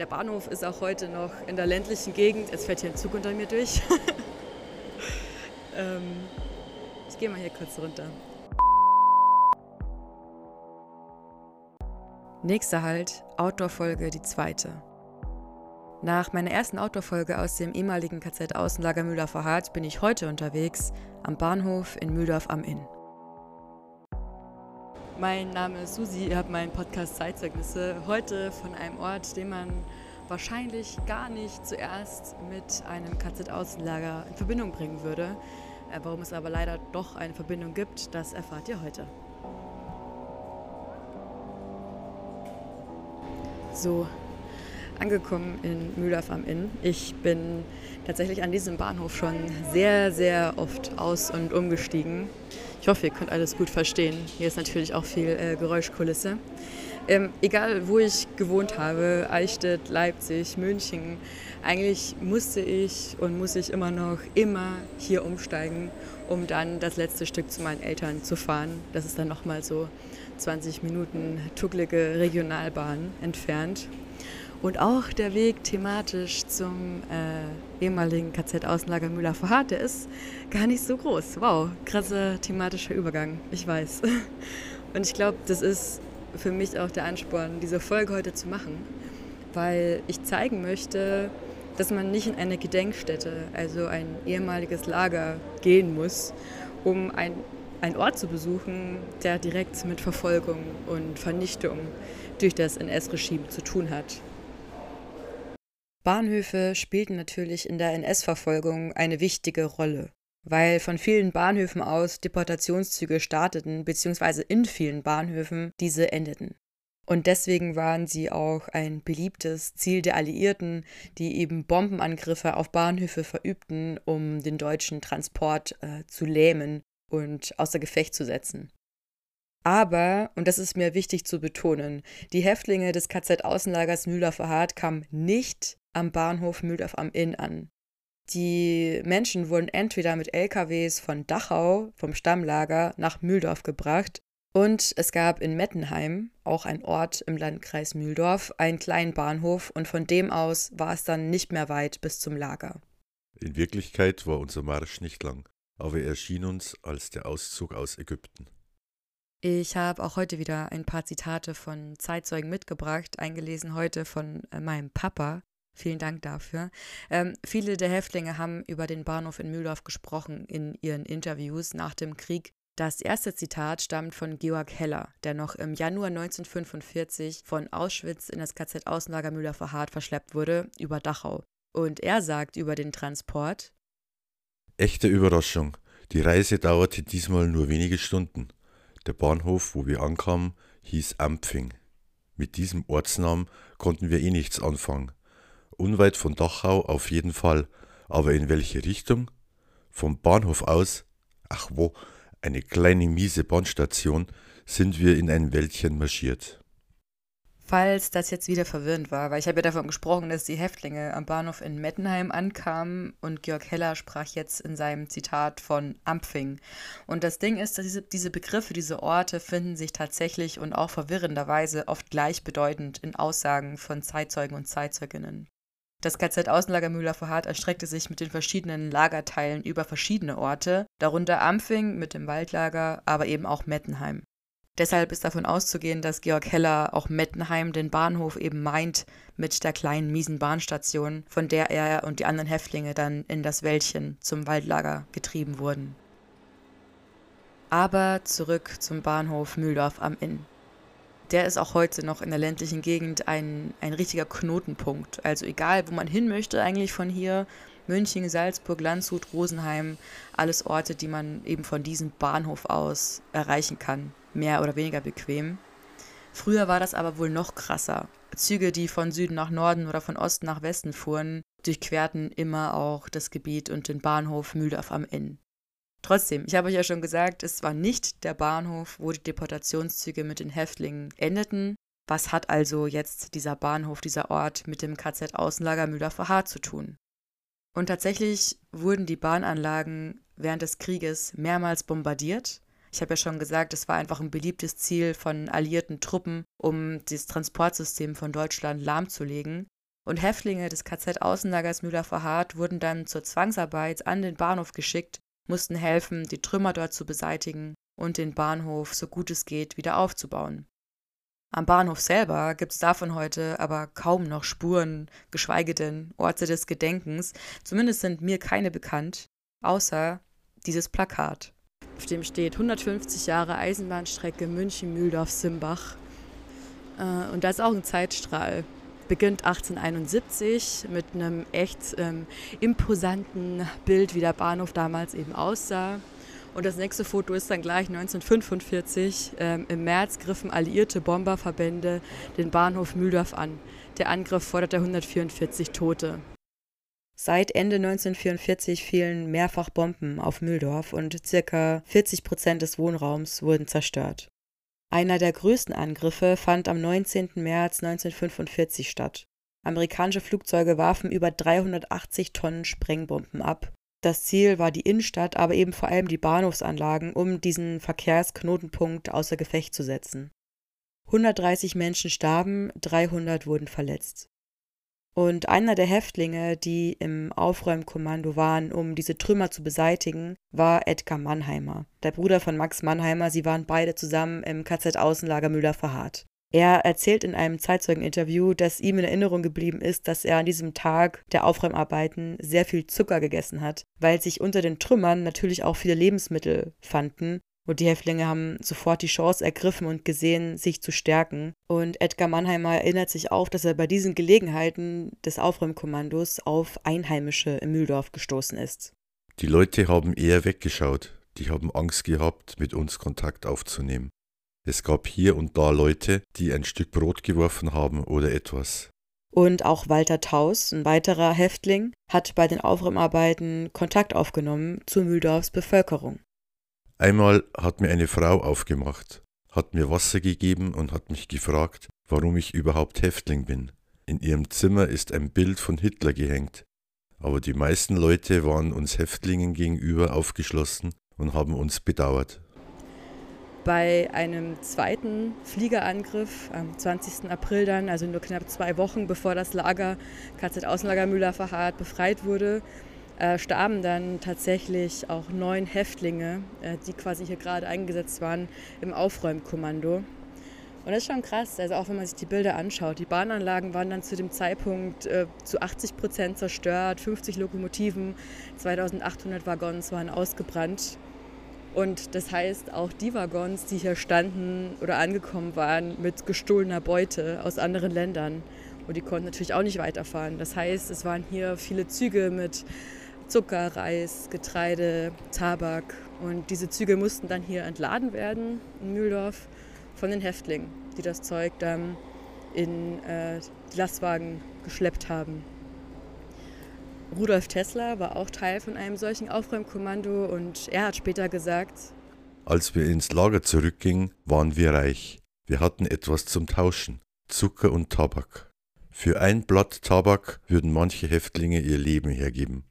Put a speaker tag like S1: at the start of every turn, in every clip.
S1: Der Bahnhof ist auch heute noch in der ländlichen Gegend. Es fährt hier ein Zug unter mir durch. ähm, ich gehe mal hier kurz runter. Nächster Halt, Outdoor-Folge, die zweite. Nach meiner ersten Outdoor-Folge aus dem ehemaligen KZ Außenlager Mühldorfer Hart bin ich heute unterwegs am Bahnhof in Mühldorf am Inn. Mein Name ist Susi, ihr habt meinen Podcast Zeitzeugnisse. Heute von einem Ort, den man wahrscheinlich gar nicht zuerst mit einem KZ-Außenlager in Verbindung bringen würde. Äh, warum es aber leider doch eine Verbindung gibt, das erfahrt ihr heute. So, angekommen in Mühldorf am Inn. Ich bin tatsächlich an diesem Bahnhof schon sehr, sehr oft aus- und umgestiegen. Ich hoffe, ihr könnt alles gut verstehen. Hier ist natürlich auch viel äh, Geräuschkulisse. Ähm, egal, wo ich gewohnt habe, Eichstätt, Leipzig, München, eigentlich musste ich und muss ich immer noch immer hier umsteigen, um dann das letzte Stück zu meinen Eltern zu fahren. Das ist dann nochmal so 20 Minuten tucklige Regionalbahn entfernt. Und auch der Weg thematisch zum äh, ehemaligen KZ-Außenlager Müller Hart, der ist gar nicht so groß. Wow, krasser thematischer Übergang, ich weiß. Und ich glaube, das ist für mich auch der Ansporn, diese Folge heute zu machen, weil ich zeigen möchte, dass man nicht in eine Gedenkstätte, also ein ehemaliges Lager, gehen muss, um ein, einen Ort zu besuchen, der direkt mit Verfolgung und Vernichtung durch das NS-Regime zu tun hat. Bahnhöfe spielten natürlich in der NS-Verfolgung eine wichtige Rolle, weil von vielen Bahnhöfen aus Deportationszüge starteten bzw. in vielen Bahnhöfen diese endeten. Und deswegen waren sie auch ein beliebtes Ziel der Alliierten, die eben Bombenangriffe auf Bahnhöfe verübten, um den deutschen Transport äh, zu lähmen und außer Gefecht zu setzen. Aber, und das ist mir wichtig zu betonen, die Häftlinge des KZ-Außenlagers Mühldorfer Hart kamen nicht am Bahnhof Mühldorf am Inn an. Die Menschen wurden entweder mit LKWs von Dachau, vom Stammlager, nach Mühldorf gebracht und es gab in Mettenheim, auch ein Ort im Landkreis Mühldorf, einen kleinen Bahnhof und von dem aus war es dann nicht mehr weit bis zum Lager.
S2: In Wirklichkeit war unser Marsch nicht lang, aber er erschien uns als der Auszug aus Ägypten.
S1: Ich habe auch heute wieder ein paar Zitate von Zeitzeugen mitgebracht, eingelesen heute von äh, meinem Papa. Vielen Dank dafür. Ähm, viele der Häftlinge haben über den Bahnhof in Mühldorf gesprochen in ihren Interviews nach dem Krieg. Das erste Zitat stammt von Georg Heller, der noch im Januar 1945 von Auschwitz in das KZ Außenlager Mühldorfer Hart verschleppt wurde, über Dachau. Und er sagt über den Transport:
S2: Echte Überraschung. Die Reise dauerte diesmal nur wenige Stunden. Der Bahnhof, wo wir ankamen, hieß Ampfing. Mit diesem Ortsnamen konnten wir eh nichts anfangen unweit von Dachau auf jeden Fall. Aber in welche Richtung? Vom Bahnhof aus, ach wo, eine kleine miese Bahnstation, sind wir in ein Wäldchen marschiert.
S1: Falls das jetzt wieder verwirrend war, weil ich habe ja davon gesprochen, dass die Häftlinge am Bahnhof in Mettenheim ankamen und Georg Heller sprach jetzt in seinem Zitat von Ampfing. Und das Ding ist, dass diese, diese Begriffe, diese Orte finden sich tatsächlich und auch verwirrenderweise oft gleichbedeutend in Aussagen von Zeitzeugen und Zeitzeuginnen. Das KZ Außenlager vor Hart erstreckte sich mit den verschiedenen Lagerteilen über verschiedene Orte, darunter Ampfing mit dem Waldlager, aber eben auch Mettenheim. Deshalb ist davon auszugehen, dass Georg Heller auch Mettenheim den Bahnhof eben meint mit der kleinen miesen Bahnstation, von der er und die anderen Häftlinge dann in das Wäldchen zum Waldlager getrieben wurden. Aber zurück zum Bahnhof Mühldorf am Inn der ist auch heute noch in der ländlichen Gegend ein, ein richtiger Knotenpunkt. Also egal, wo man hin möchte eigentlich von hier, München, Salzburg, Landshut, Rosenheim, alles Orte, die man eben von diesem Bahnhof aus erreichen kann, mehr oder weniger bequem. Früher war das aber wohl noch krasser. Züge, die von Süden nach Norden oder von Osten nach Westen fuhren, durchquerten immer auch das Gebiet und den Bahnhof Mühldorf am Inn. Trotzdem, ich habe euch ja schon gesagt, es war nicht der Bahnhof, wo die Deportationszüge mit den Häftlingen endeten. Was hat also jetzt dieser Bahnhof, dieser Ort mit dem KZ Außenlager Mühldorfer Hart zu tun? Und tatsächlich wurden die Bahnanlagen während des Krieges mehrmals bombardiert. Ich habe ja schon gesagt, es war einfach ein beliebtes Ziel von alliierten Truppen, um das Transportsystem von Deutschland lahmzulegen. Und Häftlinge des KZ-Außenlagers Müller-Verhardt wurden dann zur Zwangsarbeit an den Bahnhof geschickt, mussten helfen, die Trümmer dort zu beseitigen und den Bahnhof so gut es geht wieder aufzubauen. Am Bahnhof selber gibt es davon heute aber kaum noch Spuren, geschweige denn Orte des Gedenkens. Zumindest sind mir keine bekannt, außer dieses Plakat, auf dem steht 150 Jahre Eisenbahnstrecke München-Mühldorf-Simbach. Äh, und da ist auch ein Zeitstrahl. Beginnt 1871 mit einem echt ähm, imposanten Bild, wie der Bahnhof damals eben aussah. Und das nächste Foto ist dann gleich 1945. Ähm, Im März griffen alliierte Bomberverbände den Bahnhof Mühldorf an. Der Angriff forderte 144 Tote. Seit Ende 1944 fielen mehrfach Bomben auf Mühldorf und circa 40 Prozent des Wohnraums wurden zerstört. Einer der größten Angriffe fand am 19. März 1945 statt. Amerikanische Flugzeuge warfen über 380 Tonnen Sprengbomben ab das Ziel war die Innenstadt, aber eben vor allem die Bahnhofsanlagen, um diesen Verkehrsknotenpunkt außer Gefecht zu setzen. 130 Menschen starben, 300 wurden verletzt. Und einer der Häftlinge, die im Aufräumkommando waren, um diese Trümmer zu beseitigen, war Edgar Mannheimer, der Bruder von Max Mannheimer. Sie waren beide zusammen im KZ-Außenlager Müller verharrt. Er erzählt in einem Zeitzeugeninterview, dass ihm in Erinnerung geblieben ist, dass er an diesem Tag der Aufräumarbeiten sehr viel Zucker gegessen hat, weil sich unter den Trümmern natürlich auch viele Lebensmittel fanden. Und die Häftlinge haben sofort die Chance ergriffen und gesehen, sich zu stärken. Und Edgar Mannheimer erinnert sich auch, dass er bei diesen Gelegenheiten des Aufräumkommandos auf Einheimische im Mühldorf gestoßen ist.
S2: Die Leute haben eher weggeschaut. Die haben Angst gehabt, mit uns Kontakt aufzunehmen. Es gab hier und da Leute, die ein Stück Brot geworfen haben oder etwas.
S1: Und auch Walter Taus, ein weiterer Häftling, hat bei den Aufräumarbeiten Kontakt aufgenommen zu Mühldorfs Bevölkerung.
S2: Einmal hat mir eine Frau aufgemacht, hat mir Wasser gegeben und hat mich gefragt, warum ich überhaupt Häftling bin. In ihrem Zimmer ist ein Bild von Hitler gehängt, aber die meisten Leute waren uns Häftlingen gegenüber aufgeschlossen und haben uns bedauert.
S1: Bei einem zweiten Fliegerangriff am 20. April dann, also nur knapp zwei Wochen bevor das Lager KZ Außenlager verharrt befreit wurde, äh, starben dann tatsächlich auch neun Häftlinge, äh, die quasi hier gerade eingesetzt waren im Aufräumkommando. Und das ist schon krass, also auch wenn man sich die Bilder anschaut. Die Bahnanlagen waren dann zu dem Zeitpunkt äh, zu 80 Prozent zerstört, 50 Lokomotiven, 2800 Waggons waren ausgebrannt. Und das heißt, auch die Waggons, die hier standen oder angekommen waren mit gestohlener Beute aus anderen Ländern. Und die konnten natürlich auch nicht weiterfahren. Das heißt, es waren hier viele Züge mit Zucker, Reis, Getreide, Tabak. Und diese Züge mussten dann hier entladen werden in Mühldorf von den Häftlingen, die das Zeug dann in äh, die Lastwagen geschleppt haben. Rudolf Tesla war auch Teil von einem solchen Aufräumkommando und er hat später gesagt,
S2: als wir ins Lager zurückgingen, waren wir reich. Wir hatten etwas zum Tauschen, Zucker und Tabak. Für ein Blatt Tabak würden manche Häftlinge ihr Leben hergeben.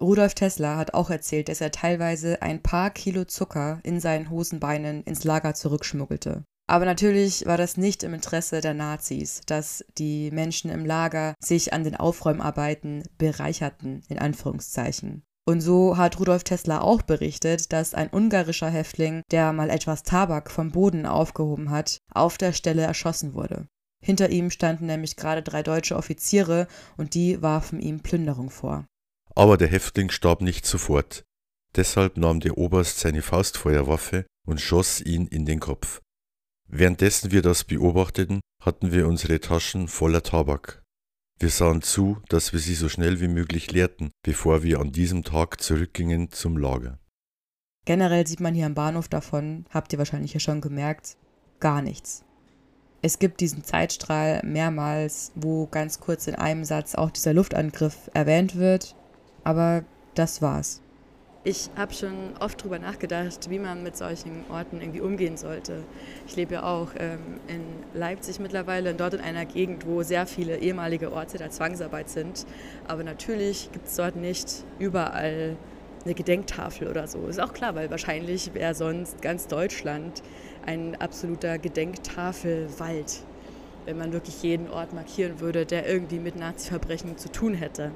S1: Rudolf Tesla hat auch erzählt, dass er teilweise ein paar Kilo Zucker in seinen Hosenbeinen ins Lager zurückschmuggelte. Aber natürlich war das nicht im Interesse der Nazis, dass die Menschen im Lager sich an den Aufräumarbeiten bereicherten, in Anführungszeichen. Und so hat Rudolf Tesla auch berichtet, dass ein ungarischer Häftling, der mal etwas Tabak vom Boden aufgehoben hat, auf der Stelle erschossen wurde. Hinter ihm standen nämlich gerade drei deutsche Offiziere und die warfen ihm Plünderung vor.
S2: Aber der Häftling starb nicht sofort. Deshalb nahm der Oberst seine Faustfeuerwaffe und schoss ihn in den Kopf. Währenddessen wir das beobachteten, hatten wir unsere Taschen voller Tabak. Wir sahen zu, dass wir sie so schnell wie möglich leerten, bevor wir an diesem Tag zurückgingen zum Lager.
S1: Generell sieht man hier am Bahnhof davon, habt ihr wahrscheinlich ja schon gemerkt, gar nichts. Es gibt diesen Zeitstrahl mehrmals, wo ganz kurz in einem Satz auch dieser Luftangriff erwähnt wird, aber das war's. Ich habe schon oft darüber nachgedacht, wie man mit solchen Orten irgendwie umgehen sollte. Ich lebe ja auch ähm, in Leipzig mittlerweile, dort in einer Gegend, wo sehr viele ehemalige Orte der Zwangsarbeit sind. Aber natürlich gibt es dort nicht überall eine Gedenktafel oder so. Ist auch klar, weil wahrscheinlich wäre sonst ganz Deutschland ein absoluter Gedenktafelwald. wenn man wirklich jeden Ort markieren würde, der irgendwie mit Nazi-Verbrechen zu tun hätte.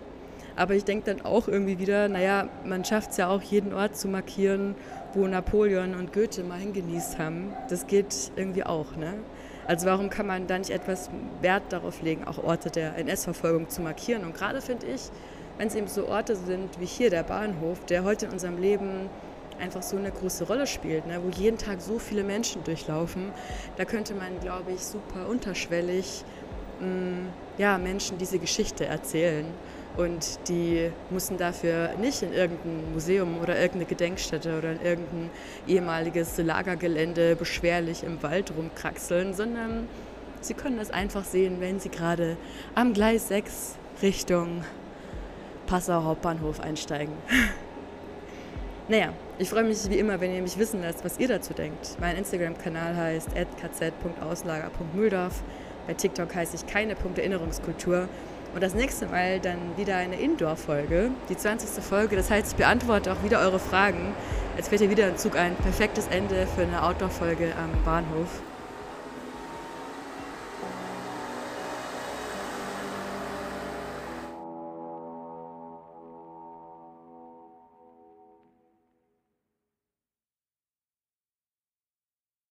S1: Aber ich denke dann auch irgendwie wieder, naja, man schafft es ja auch, jeden Ort zu markieren, wo Napoleon und Goethe mal hingenießt haben. Das geht irgendwie auch, ne? Also warum kann man da nicht etwas Wert darauf legen, auch Orte der NS-Verfolgung zu markieren? Und gerade finde ich, wenn es eben so Orte sind wie hier der Bahnhof, der heute in unserem Leben einfach so eine große Rolle spielt, ne, wo jeden Tag so viele Menschen durchlaufen, da könnte man, glaube ich, super unterschwellig mh, mm, ja, Menschen diese Geschichte erzählen. Und die mussten dafür nicht in irgendein Museum oder irgendeine Gedenkstätte oder in irgendein ehemaliges Lagergelände beschwerlich im Wald rumkraxeln, sondern sie können das einfach sehen, wenn sie gerade am Gleis 6 Richtung Passau Hauptbahnhof einsteigen. naja, ich freue mich wie immer, wenn ihr mich wissen lasst, was ihr dazu denkt. Mein Instagram-Kanal heißt kz.auslager.mühldorf. Bei TikTok heiße ich keine Punkt Erinnerungskultur. Und das nächste Mal dann wieder eine Indoor-Folge, die 20. Folge. Das heißt, ich beantworte auch wieder eure Fragen. Jetzt fällt hier wieder ein Zug ein. Perfektes Ende für eine Outdoor-Folge am Bahnhof.